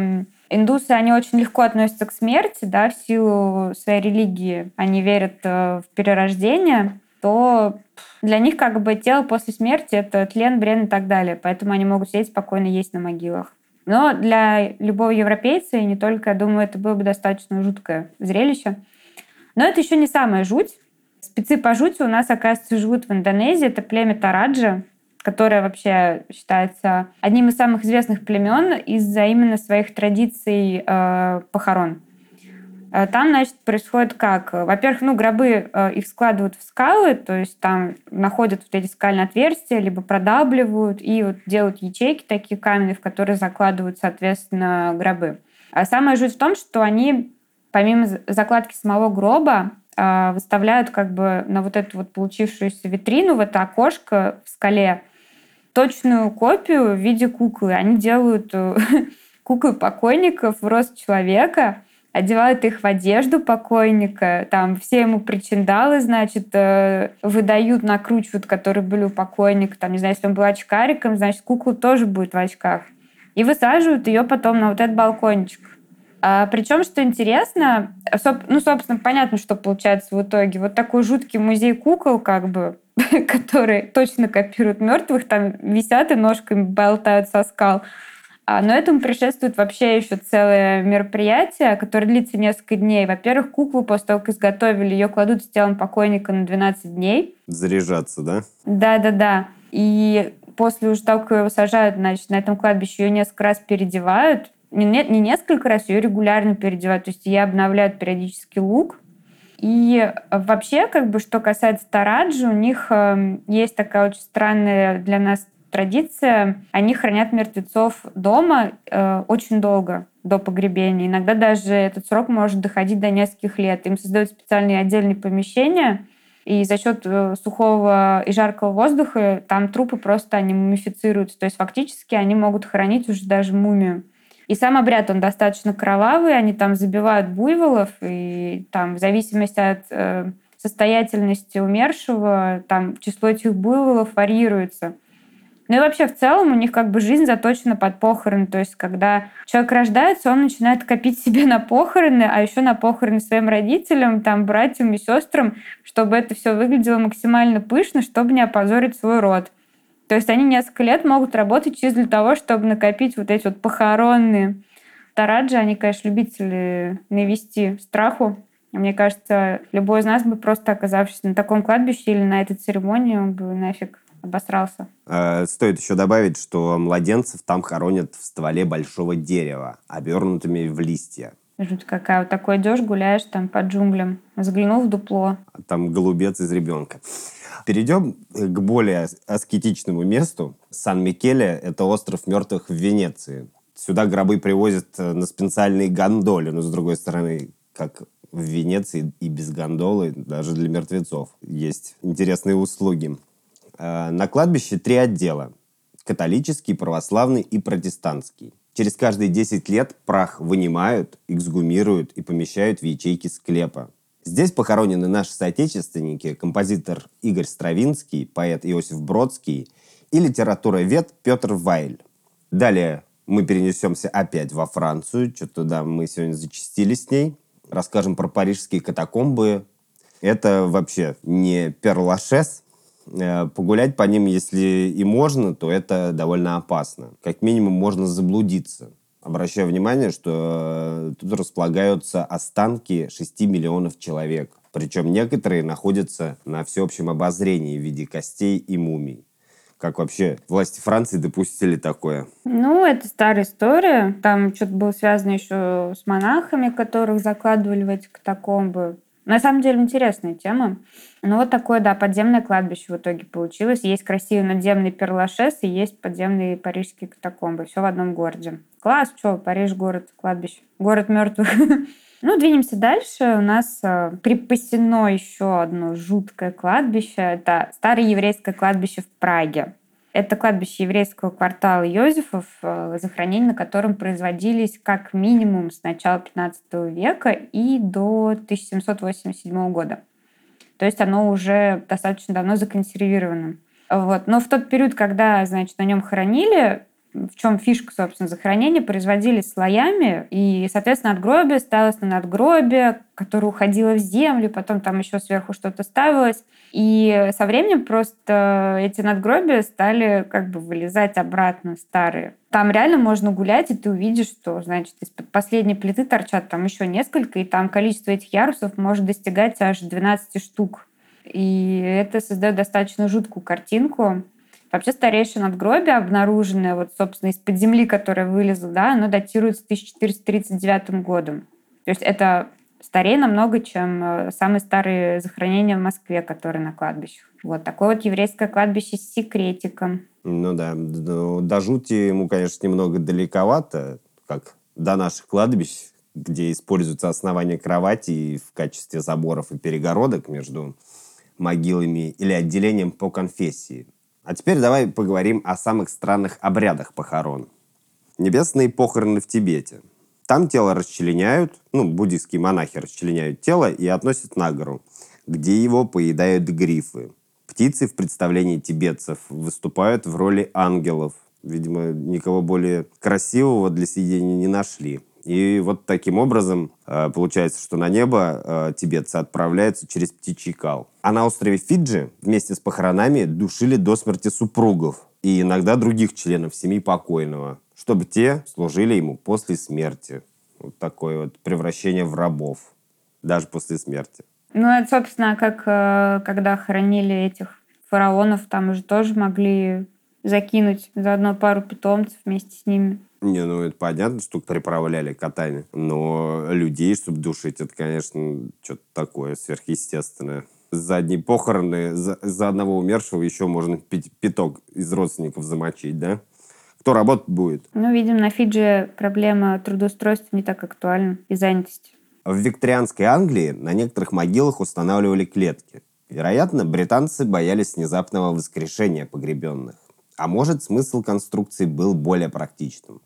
индусы, они очень легко относятся к смерти, да, в силу своей религии, они верят э, в перерождение, то для них как бы тело после смерти — это тлен, брен и так далее. Поэтому они могут сидеть спокойно есть на могилах. Но для любого европейца, и не только, я думаю, это было бы достаточно жуткое зрелище. Но это еще не самая жуть. Спецы по жути у нас, оказывается, живут в Индонезии. Это племя Тараджа, которое вообще считается одним из самых известных племен из-за именно своих традиций э, похорон. Э, там, значит, происходит как? Во-первых, ну, гробы э, их складывают в скалы, то есть там находят вот эти скальные отверстия, либо продавливают и вот делают ячейки такие каменные, в которые закладывают, соответственно, гробы. А самое жуть в том, что они, помимо закладки самого гроба, э, выставляют как бы на вот эту вот получившуюся витрину, в это окошко в скале, точную копию в виде куклы. Они делают [LAUGHS] куклы покойников в рост человека – одевают их в одежду покойника, там все ему причиндалы, значит, э, выдают, накручивают, которые были у покойника, там, не знаю, если он был очкариком, значит, кукла тоже будет в очках. И высаживают ее потом на вот этот балкончик. А, причем, что интересно, ну, собственно, понятно, что получается в итоге. Вот такой жуткий музей кукол, как бы, [LAUGHS] который точно копирует мертвых, там висят и ножками болтают со скал. А, но этому предшествует вообще еще целое мероприятие, которое длится несколько дней. Во-первых, куклу после того, как изготовили, ее кладут с телом покойника на 12 дней. Заряжаться, да? Да-да-да. И после уже того, как ее сажают, значит, на этом кладбище ее несколько раз переодевают. Не, не несколько раз, ее регулярно переодевают. То есть ей обновляют периодически лук. И вообще, как бы, что касается Тараджи, у них э, есть такая очень странная для нас традиция, они хранят мертвецов дома э, очень долго до погребения. Иногда даже этот срок может доходить до нескольких лет. Им создают специальные отдельные помещения, и за счет э, сухого и жаркого воздуха там трупы просто они мумифицируются. То есть фактически они могут хранить уже даже мумию. И сам обряд, он достаточно кровавый, они там забивают буйволов, и там в зависимости от э, состоятельности умершего, там число этих буйволов варьируется. Ну и вообще в целом у них как бы жизнь заточена под похороны. То есть когда человек рождается, он начинает копить себе на похороны, а еще на похороны своим родителям, там, братьям и сестрам, чтобы это все выглядело максимально пышно, чтобы не опозорить свой род. То есть они несколько лет могут работать чисто для того, чтобы накопить вот эти вот похоронные. Тараджи, они, конечно, любители навести страху. Мне кажется, любой из нас бы просто оказавшись на таком кладбище или на этой церемонии, он бы нафиг обосрался. Э, стоит еще добавить, что младенцев там хоронят в стволе большого дерева, обернутыми в листья. Жуть какая. Вот такой идешь, гуляешь там по джунглям, заглянул в дупло. Там голубец из ребенка. Перейдем к более аскетичному месту. Сан-Микеле – это остров мертвых в Венеции. Сюда гробы привозят э, на специальные гондоли, но, с другой стороны, как в Венеции и без гондолы, даже для мертвецов, есть интересные услуги. Э, на кладбище три отдела – католический, православный и протестантский. Через каждые 10 лет прах вынимают, эксгумируют и помещают в ячейки склепа. Здесь похоронены наши соотечественники, композитор Игорь Стравинский, поэт Иосиф Бродский и литературовед Петр Вайль. Далее мы перенесемся опять во Францию, что-то да, мы сегодня зачастили с ней. Расскажем про парижские катакомбы. Это вообще не Перлашес. Э, погулять по ним, если и можно, то это довольно опасно. Как минимум можно заблудиться. Обращаю внимание, что э, тут располагаются останки 6 миллионов человек. Причем некоторые находятся на всеобщем обозрении в виде костей и мумий. Как вообще власти Франции допустили такое? Ну, это старая история. Там что-то было связано еще с монахами, которых закладывали в эти катакомбы. На самом деле интересная тема. Ну, вот такое, да, подземное кладбище в итоге получилось. Есть красивый надземный перлашес и есть подземные парижские катакомбы. Все в одном городе. Класс, что, Париж город, кладбище. Город мертвых. [LAUGHS] Ну, двинемся дальше. У нас э, припасено еще одно жуткое кладбище. Это старое еврейское кладбище в Праге. Это кладбище еврейского квартала Йозефов, э, захоронения на котором производились как минимум с начала 15 века и до 1787 года. То есть оно уже достаточно давно законсервировано. Вот. Но в тот период, когда значит, на нем хоронили, в чем фишка, собственно, захоронения, производились слоями, и, соответственно, надгробие ставилось на надгробие, которое уходило в землю, потом там еще сверху что-то ставилось. И со временем просто эти надгробия стали как бы вылезать обратно старые. Там реально можно гулять, и ты увидишь, что, значит, из-под последней плиты торчат там еще несколько, и там количество этих ярусов может достигать аж 12 штук. И это создает достаточно жуткую картинку. Вообще старейшее надгробие, обнаруженное вот, собственно, из-под земли, которое вылезло, да, оно датируется 1439 годом. То есть это старее намного, чем э, самые старые захоронения в Москве, которые на кладбищах. Вот такое вот еврейское кладбище с секретиком. Ну да, до жути ему, конечно, немного далековато, как до наших кладбищ, где используются основания кровати в качестве заборов и перегородок между могилами или отделением по конфессии. А теперь давай поговорим о самых странных обрядах похорон. Небесные похороны в Тибете. Там тело расчленяют, ну, буддийские монахи расчленяют тело и относят на гору, где его поедают грифы. Птицы в представлении тибетцев выступают в роли ангелов. Видимо, никого более красивого для съедения не нашли. И вот таким образом э, получается, что на небо э, тибетцы отправляются через птичий кал. А на острове Фиджи вместе с похоронами душили до смерти супругов и иногда других членов семьи покойного, чтобы те служили ему после смерти. Вот такое вот превращение в рабов, даже после смерти. Ну, это, собственно, как э, когда хоронили этих фараонов, там уже тоже могли закинуть заодно пару питомцев вместе с ними. Не, ну это понятно, что приправляли котами. Но людей, чтобы душить, это, конечно, что-то такое сверхъестественное. За одни похороны, за, за одного умершего еще можно пяток из родственников замочить, да? Кто работать будет? Ну, видим, на Фиджи проблема трудоустройства не так актуальна и занятости. В викторианской Англии на некоторых могилах устанавливали клетки. Вероятно, британцы боялись внезапного воскрешения погребенных. А может, смысл конструкции был более практичным.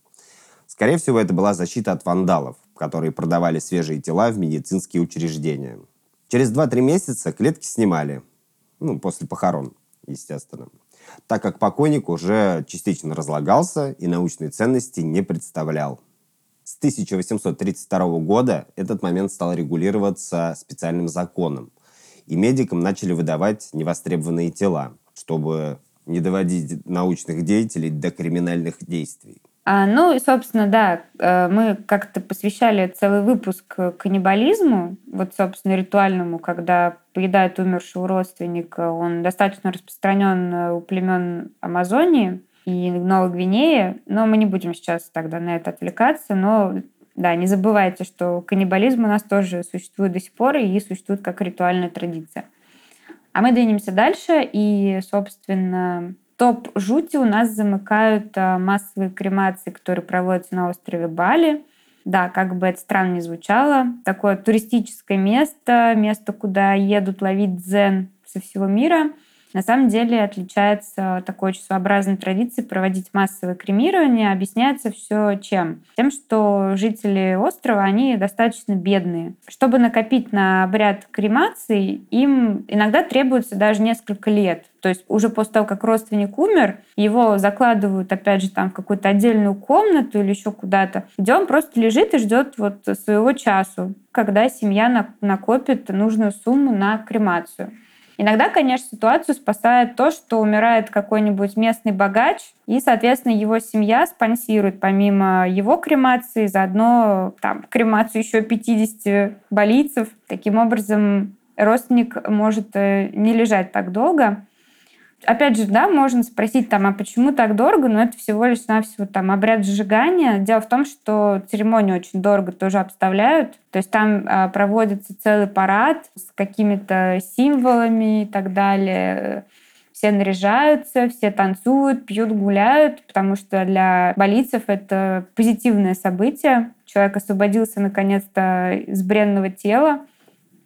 Скорее всего, это была защита от вандалов, которые продавали свежие тела в медицинские учреждения. Через 2-3 месяца клетки снимали. Ну, после похорон, естественно. Так как покойник уже частично разлагался и научной ценности не представлял. С 1832 года этот момент стал регулироваться специальным законом. И медикам начали выдавать невостребованные тела, чтобы не доводить научных деятелей до криминальных действий. А, ну и, собственно, да, э, мы как-то посвящали целый выпуск каннибализму, вот, собственно, ритуальному, когда поедают умершего родственника. Он достаточно распространен у племен Амазонии и Новой Гвинеи, но мы не будем сейчас тогда на это отвлекаться, но да, не забывайте, что каннибализм у нас тоже существует до сих пор и существует как ритуальная традиция. А мы двинемся дальше, и, собственно, топ жути у нас замыкают а, массовые кремации, которые проводятся на острове Бали. Да, как бы это странно не звучало. Такое туристическое место, место, куда едут ловить дзен со всего мира – на самом деле отличается такой очень своеобразной традицией проводить массовое кремирование. Объясняется все чем? Тем, что жители острова, они достаточно бедные. Чтобы накопить на обряд кремации, им иногда требуется даже несколько лет. То есть уже после того, как родственник умер, его закладывают, опять же, там в какую-то отдельную комнату или еще куда-то, где он просто лежит и ждет вот своего часу, когда семья накопит нужную сумму на кремацию. Иногда, конечно, ситуацию спасает то, что умирает какой-нибудь местный богач, и, соответственно, его семья спонсирует помимо его кремации, заодно там, кремацию еще 50 болийцев. Таким образом, родственник может э, не лежать так долго. Опять же, да, можно спросить там, а почему так дорого, но это всего лишь навсего там обряд сжигания. Дело в том, что церемонию очень дорого тоже обставляют. То есть там а, проводится целый парад с какими-то символами и так далее. Все наряжаются, все танцуют, пьют, гуляют, потому что для болицев это позитивное событие. Человек освободился наконец-то из бренного тела,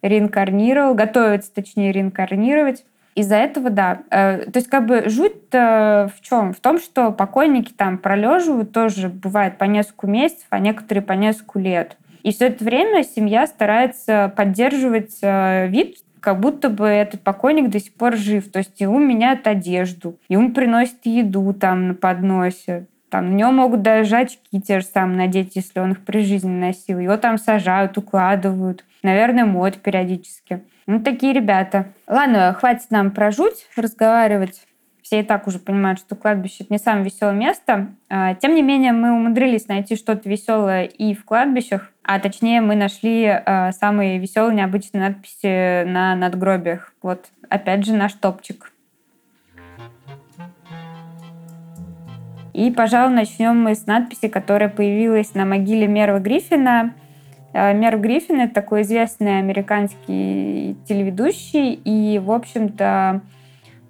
реинкарнировал, готовится, точнее, реинкарнировать. Из-за этого, да. Э, то есть как бы жуть в чем? В том, что покойники там пролеживают тоже бывает по несколько месяцев, а некоторые по несколько лет. И все это время семья старается поддерживать э, вид, как будто бы этот покойник до сих пор жив. То есть ему меняют одежду, ему приносят еду там на подносе. Там на него могут даже очки те же самые надеть, если он их при жизни носил. Его там сажают, укладывают. Наверное, моют периодически. Ну, такие ребята. Ладно, хватит нам про жуть разговаривать. Все и так уже понимают, что кладбище — это не самое веселое место. А, тем не менее, мы умудрились найти что-то веселое и в кладбищах. А точнее, мы нашли а, самые веселые, необычные надписи на надгробиях. Вот, опять же, наш топчик. И, пожалуй, начнем мы с надписи, которая появилась на могиле Мерва Гриффина Мер Гриффин — это такой известный американский телеведущий и, в общем-то,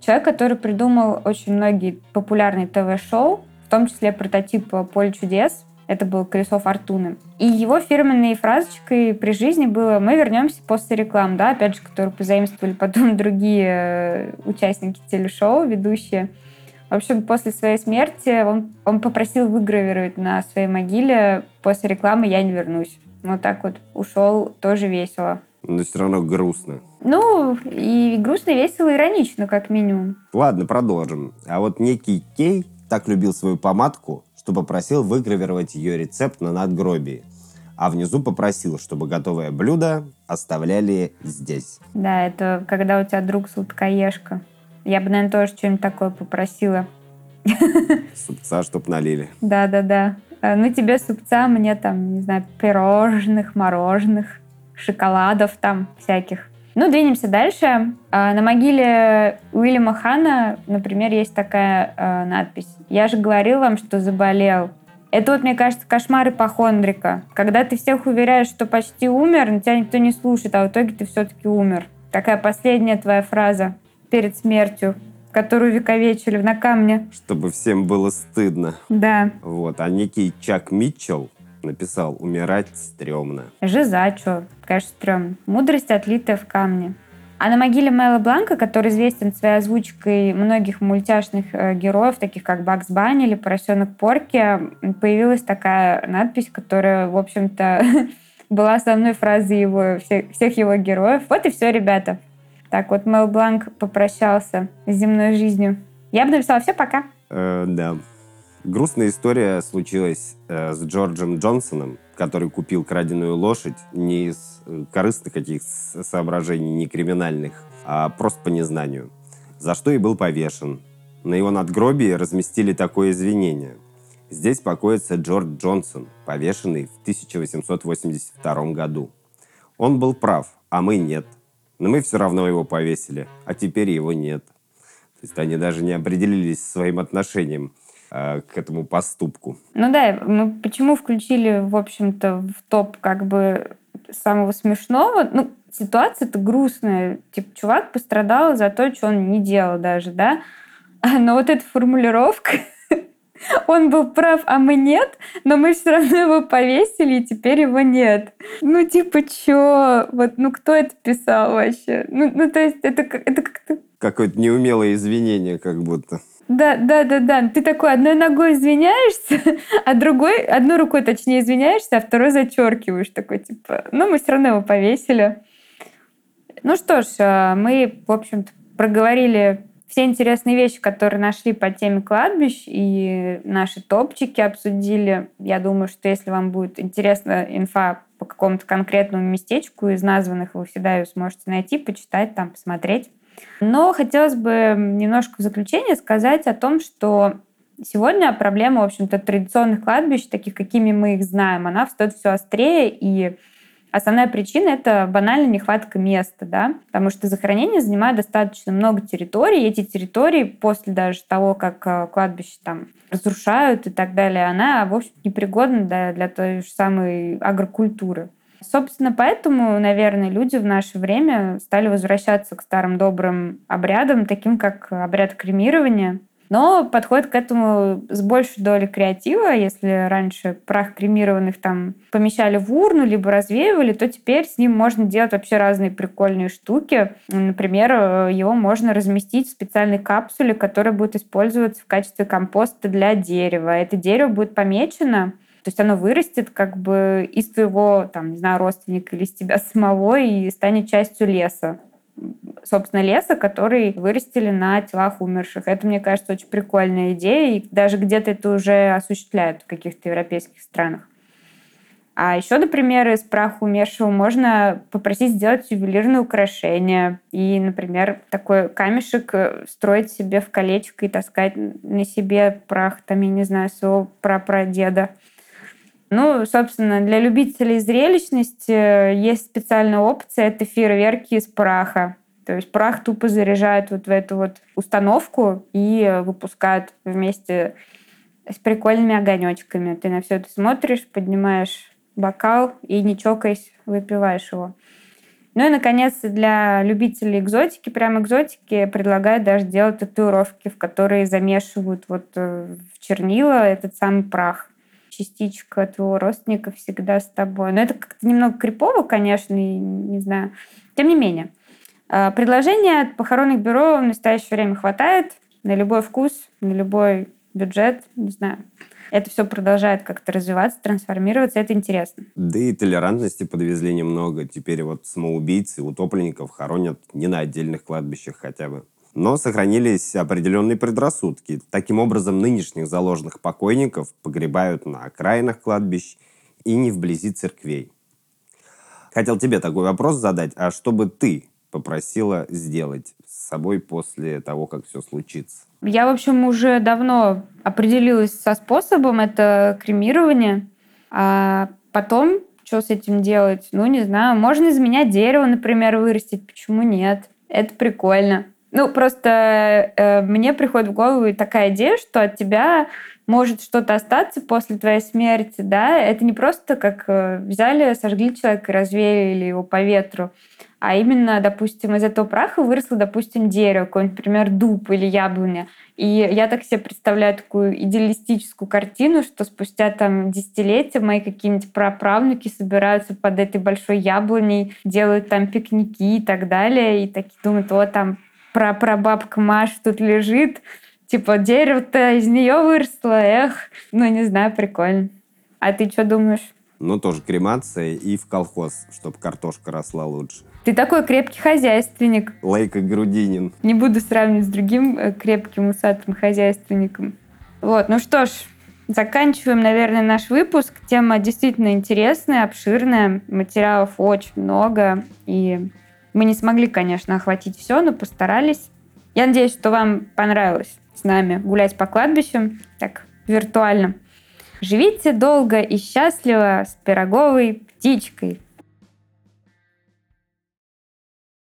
человек, который придумал очень многие популярные ТВ-шоу, в том числе прототип «Поле чудес». Это был «Колесо фортуны». И его фирменной фразочкой при жизни было «Мы вернемся после реклам», да, опять же, которую позаимствовали потом [LAUGHS] другие э, участники телешоу, ведущие. В общем, после своей смерти он, он попросил выгравировать на своей могиле «После рекламы я не вернусь». Вот так вот ушел, тоже весело. Но все равно грустно. Ну, и грустно, весело, иронично, как минимум. Ладно, продолжим. А вот некий Кей так любил свою помадку, что попросил выгравировать ее рецепт на надгробии. А внизу попросил, чтобы готовое блюдо оставляли здесь. Да, это когда у тебя друг сладкоежка. Я бы, наверное, тоже что-нибудь такое попросила. Супца, чтоб налили. Да-да-да. Ну, тебе супца, мне там, не знаю, пирожных, мороженых, шоколадов там всяких. Ну, двинемся дальше. Э, на могиле Уильяма Хана, например, есть такая э, надпись. «Я же говорил вам, что заболел». Это вот, мне кажется, кошмар ипохондрика. Когда ты всех уверяешь, что почти умер, но тебя никто не слушает, а в итоге ты все-таки умер. Такая последняя твоя фраза перед смертью которую вековечили на камне. Чтобы всем было стыдно. Да. Вот. А некий Чак Митчелл написал «Умирать стрёмно». Жиза, чё? Конечно, стрёмно. Мудрость, отлитая в камне. А на могиле Мэла Бланка, который известен своей озвучкой многих мультяшных э, героев, таких как Бакс Банни или Поросенок Порки, появилась такая надпись, которая, в общем-то, [LAUGHS] была основной фразой его, всех, всех его героев. Вот и все, ребята. Так вот, Мел Бланк попрощался с земной жизнью. Я бы написала «Все, пока». Э, да. Грустная история случилась э, с Джорджем Джонсоном, который купил краденую лошадь не из э, корыстных каких соображений, не криминальных, а просто по незнанию, за что и был повешен. На его надгробии разместили такое извинение. Здесь покоится Джордж Джонсон, повешенный в 1882 году. Он был прав, а мы нет. Но мы все равно его повесили, а теперь его нет. То есть они даже не определились своим отношением э, к этому поступку. Ну да, мы почему включили, в общем-то, в топ как бы самого смешного? Ну, ситуация-то грустная. Типа, чувак пострадал за то, что он не делал даже, да? [LAUGHS] Но вот эта формулировка он был прав, а мы нет, но мы все равно его повесили, и теперь его нет. Ну, типа, чё? Вот, ну, кто это писал вообще? Ну, ну то есть, это, это как-то... Какое-то неумелое извинение, как будто. Да, да, да, да. Ты такой одной ногой извиняешься, [LAUGHS] а другой, одной рукой, точнее, извиняешься, а второй зачеркиваешь. Такой, типа, ну, мы все равно его повесили. Ну что ж, а, мы, в общем-то, проговорили все интересные вещи, которые нашли по теме кладбищ, и наши топчики обсудили. Я думаю, что если вам будет интересна инфа по какому-то конкретному местечку из названных, вы всегда ее сможете найти, почитать, там, посмотреть. Но хотелось бы немножко в заключение сказать о том, что сегодня проблема, в общем-то, традиционных кладбищ, таких, какими мы их знаем, она встает все острее, и Основная причина — это банальная нехватка места, да, потому что захоронение занимает достаточно много территорий, и эти территории после даже того, как э, кладбище там разрушают и так далее, она, в общем, непригодна для, для той же самой агрокультуры. Собственно, поэтому, наверное, люди в наше время стали возвращаться к старым добрым обрядам, таким как обряд кремирования, но подходит к этому с большей долей креатива. Если раньше прах кремированных там помещали в урну, либо развеивали, то теперь с ним можно делать вообще разные прикольные штуки. Например, его можно разместить в специальной капсуле, которая будет использоваться в качестве компоста для дерева. Это дерево будет помечено то есть оно вырастет как бы из твоего, там, не знаю, родственника или из тебя самого и станет частью леса собственно, леса, который вырастили на телах умерших. Это, мне кажется, очень прикольная идея, и даже где-то это уже осуществляют в каких-то европейских странах. А еще, например, из праха умершего можно попросить сделать ювелирное украшение. И, например, такой камешек строить себе в колечко и таскать на себе прах, там, я не знаю, своего прапрадеда. Ну, собственно, для любителей зрелищности есть специальная опция, это фейерверки из праха. То есть прах тупо заряжают вот в эту вот установку и выпускают вместе с прикольными огонечками. Ты на все это смотришь, поднимаешь бокал и, не чокаясь, выпиваешь его. Ну и, наконец, для любителей экзотики, прям экзотики, предлагают даже делать татуировки, в которые замешивают вот э, в чернила этот самый прах частичка твоего родственника всегда с тобой. Но это как-то немного крипово, конечно, и не знаю. Тем не менее, а, предложений от похоронных бюро в настоящее время хватает на любой вкус, на любой бюджет, не знаю. Это все продолжает как-то развиваться, трансформироваться, это интересно. Да и толерантности подвезли немного. Теперь вот самоубийцы, утопленников хоронят не на отдельных кладбищах хотя бы но сохранились определенные предрассудки. Таким образом, нынешних заложенных покойников погребают на окраинах кладбищ и не вблизи церквей. Хотел тебе такой вопрос задать, а что бы ты попросила сделать с собой после того, как все случится? Я, в общем, уже давно определилась со способом, это кремирование. А потом, что с этим делать? Ну, не знаю, можно из меня дерево, например, вырастить, почему нет? Это прикольно. Ну, просто э, мне приходит в голову такая идея, что от тебя может что-то остаться после твоей смерти, да, это не просто как э, взяли, сожгли человека развеяли его по ветру, а именно, допустим, из этого праха выросло, допустим, дерево, какой-нибудь, например, дуб или яблоня. И я так себе представляю такую идеалистическую картину, что спустя там десятилетия мои какие-нибудь праправнуки собираются под этой большой яблоней, делают там пикники и так далее, и такие думают, вот там про прабабка Маша тут лежит, типа дерево-то из нее выросло, эх, ну не знаю, прикольно. А ты что думаешь? Ну, тоже кремация и в колхоз, чтобы картошка росла лучше. Ты такой крепкий хозяйственник. Лайка Грудинин. Не буду сравнивать с другим э, крепким усатым хозяйственником. Вот, ну что ж, заканчиваем, наверное, наш выпуск. Тема действительно интересная, обширная, материалов очень много, и мы не смогли, конечно, охватить все, но постарались. Я надеюсь, что вам понравилось с нами гулять по кладбищам, так виртуально. Живите долго и счастливо с пироговой птичкой.